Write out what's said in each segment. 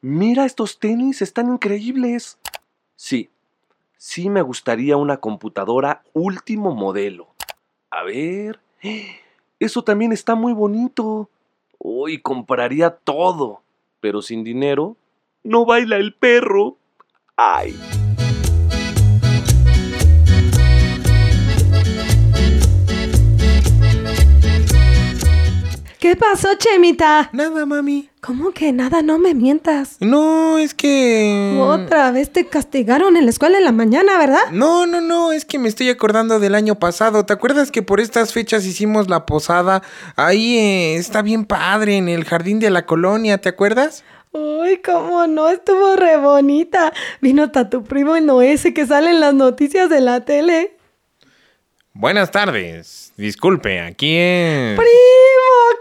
Mira, estos tenis están increíbles. Sí, sí me gustaría una computadora último modelo. A ver. Eso también está muy bonito. Hoy compraría todo. Pero sin dinero, no baila el perro. ¡Ay! ¿Qué pasó, Chemita? Nada, mami. ¿Cómo que nada? No me mientas. No, es que... Otra vez te castigaron en la escuela en la mañana, ¿verdad? No, no, no, es que me estoy acordando del año pasado. ¿Te acuerdas que por estas fechas hicimos la posada? Ahí eh, está bien padre, en el jardín de la colonia, ¿te acuerdas? Uy, cómo no, estuvo re bonita. Vino hasta tu primo el Noé ese que sale en las noticias de la tele. Buenas tardes. Disculpe, aquí es... ¡Primo!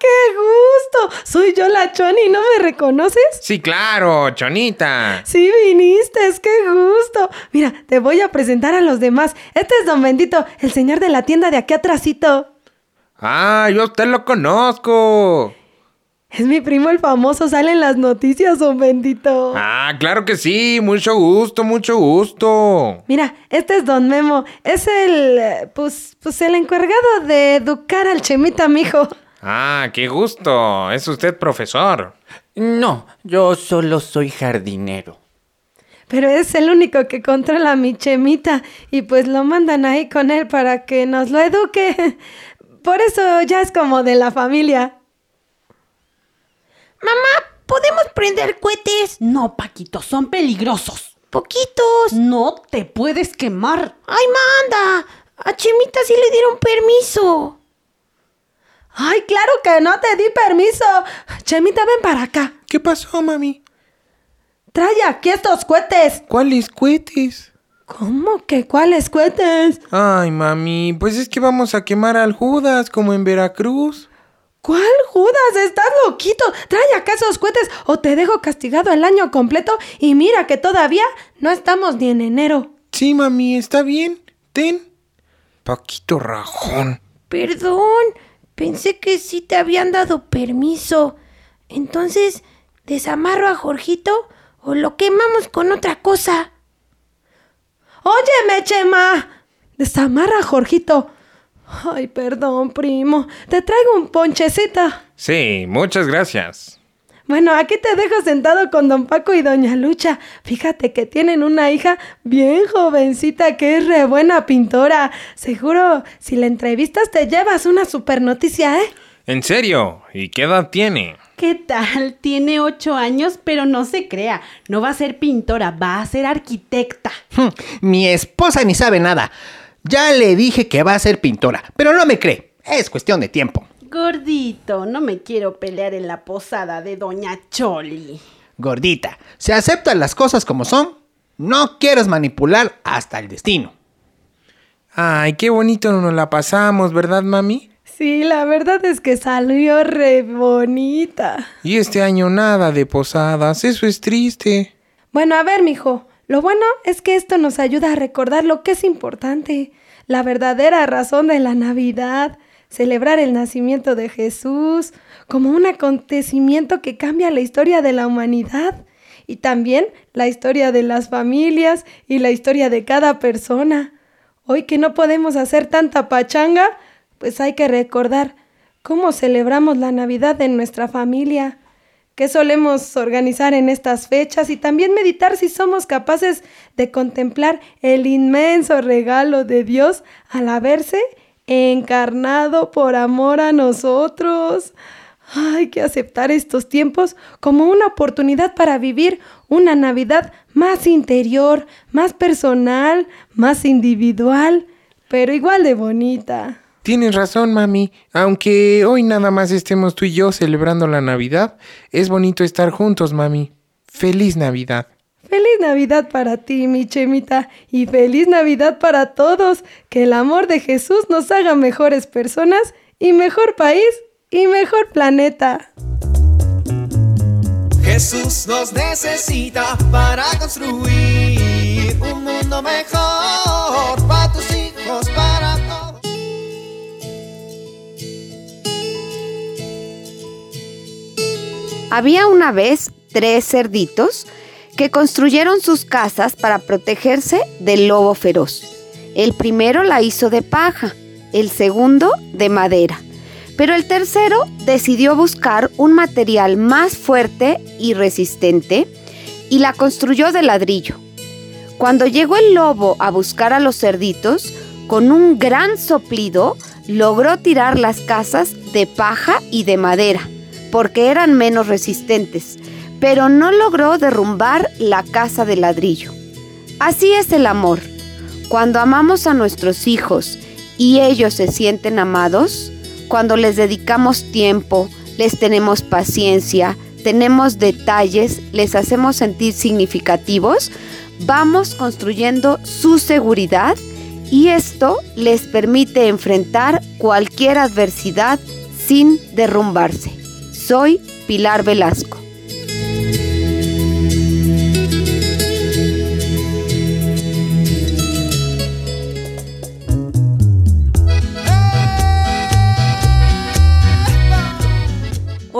¡Qué gusto! Soy yo la Choni, ¿no me reconoces? Sí, claro, Chonita. Sí, viniste, qué gusto. Mira, te voy a presentar a los demás. Este es Don Bendito, el señor de la tienda de aquí atrásito. Ah, yo a usted lo conozco. Es mi primo el famoso, sale en las noticias, Don Bendito. Ah, claro que sí, mucho gusto, mucho gusto. Mira, este es Don Memo. Es el, eh, pues, pues el encargado de educar al Chemita, mijo. Ah, qué gusto. Es usted profesor. No, yo solo soy jardinero. Pero es el único que controla a mi Chemita y pues lo mandan ahí con él para que nos lo eduque. Por eso ya es como de la familia. Mamá, ¿podemos prender cohetes? No, Paquito, son peligrosos. Poquitos. No te puedes quemar. ¡Ay, manda! A Chemita sí le dieron permiso. Ay, claro que no te di permiso. Chemita, ven para acá. ¿Qué pasó, mami? Trae aquí estos cohetes. ¿Cuáles cohetes? ¿Cómo que cuáles cohetes? Ay, mami, pues es que vamos a quemar al Judas como en Veracruz. ¿Cuál Judas? ¿Estás loquito? Trae acá esos cohetes o te dejo castigado el año completo y mira que todavía no estamos ni en enero. Sí, mami, está bien. Ten. Paquito rajón. Perdón, pensé que sí te habían dado permiso. Entonces, ¿desamarro a Jorgito o lo quemamos con otra cosa? Óyeme, Chema. Desamarra a Jorgito. Ay, perdón, primo. Te traigo un ponchecita. Sí, muchas gracias. Bueno, aquí te dejo sentado con don Paco y doña Lucha. Fíjate que tienen una hija bien jovencita que es re buena pintora. Seguro, si la entrevistas te llevas una super noticia, ¿eh? ¿En serio? ¿Y qué edad tiene? ¿Qué tal? Tiene ocho años, pero no se crea. No va a ser pintora, va a ser arquitecta. Mi esposa ni sabe nada. Ya le dije que va a ser pintora, pero no me cree. Es cuestión de tiempo. Gordito, no me quiero pelear en la posada de Doña Choli. Gordita, se aceptan las cosas como son. No quieres manipular hasta el destino. Ay, qué bonito nos la pasamos, ¿verdad, mami? Sí, la verdad es que salió re bonita. Y este año nada de posadas, eso es triste. Bueno, a ver, mijo. Lo bueno es que esto nos ayuda a recordar lo que es importante, la verdadera razón de la Navidad, celebrar el nacimiento de Jesús como un acontecimiento que cambia la historia de la humanidad y también la historia de las familias y la historia de cada persona. Hoy que no podemos hacer tanta pachanga, pues hay que recordar cómo celebramos la Navidad en nuestra familia, qué solemos organizar en estas fechas y también meditar si somos capaces de contemplar el inmenso regalo de Dios al haberse encarnado por amor a nosotros. Hay que aceptar estos tiempos como una oportunidad para vivir una Navidad más interior, más personal, más individual, pero igual de bonita. Tienes razón, mami. Aunque hoy nada más estemos tú y yo celebrando la Navidad, es bonito estar juntos, mami. Feliz Navidad. Feliz Navidad para ti, mi Chemita, y feliz Navidad para todos. Que el amor de Jesús nos haga mejores personas y mejor país y mejor planeta. Jesús nos necesita para construir un mundo mejor para tus hijos, para todos. Había una vez tres cerditos que construyeron sus casas para protegerse del lobo feroz. El primero la hizo de paja, el segundo de madera, pero el tercero decidió buscar un material más fuerte y resistente y la construyó de ladrillo. Cuando llegó el lobo a buscar a los cerditos, con un gran soplido logró tirar las casas de paja y de madera, porque eran menos resistentes, pero no logró derrumbar la casa de ladrillo. Así es el amor. Cuando amamos a nuestros hijos y ellos se sienten amados, cuando les dedicamos tiempo, les tenemos paciencia, tenemos detalles, les hacemos sentir significativos, vamos construyendo su seguridad y esto les permite enfrentar cualquier adversidad sin derrumbarse. Soy Pilar Velasco.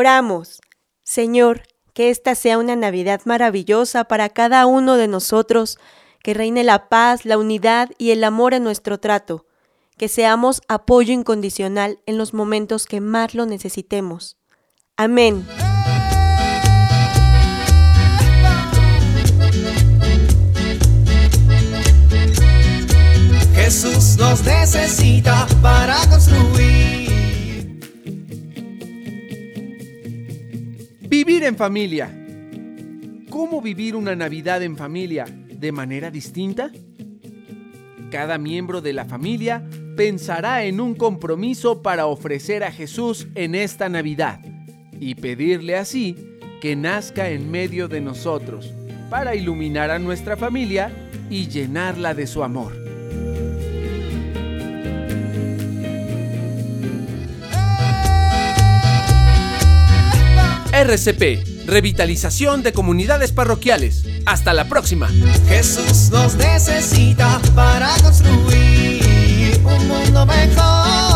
Oramos. Señor, que esta sea una Navidad maravillosa para cada uno de nosotros, que reine la paz, la unidad y el amor en nuestro trato, que seamos apoyo incondicional en los momentos que más lo necesitemos. Amén. Jesús nos necesita para construir. En familia. ¿Cómo vivir una Navidad en familia de manera distinta? Cada miembro de la familia pensará en un compromiso para ofrecer a Jesús en esta Navidad y pedirle así que nazca en medio de nosotros para iluminar a nuestra familia y llenarla de su amor. RCP, Revitalización de Comunidades Parroquiales. Hasta la próxima. Jesús nos necesita para construir un mundo mejor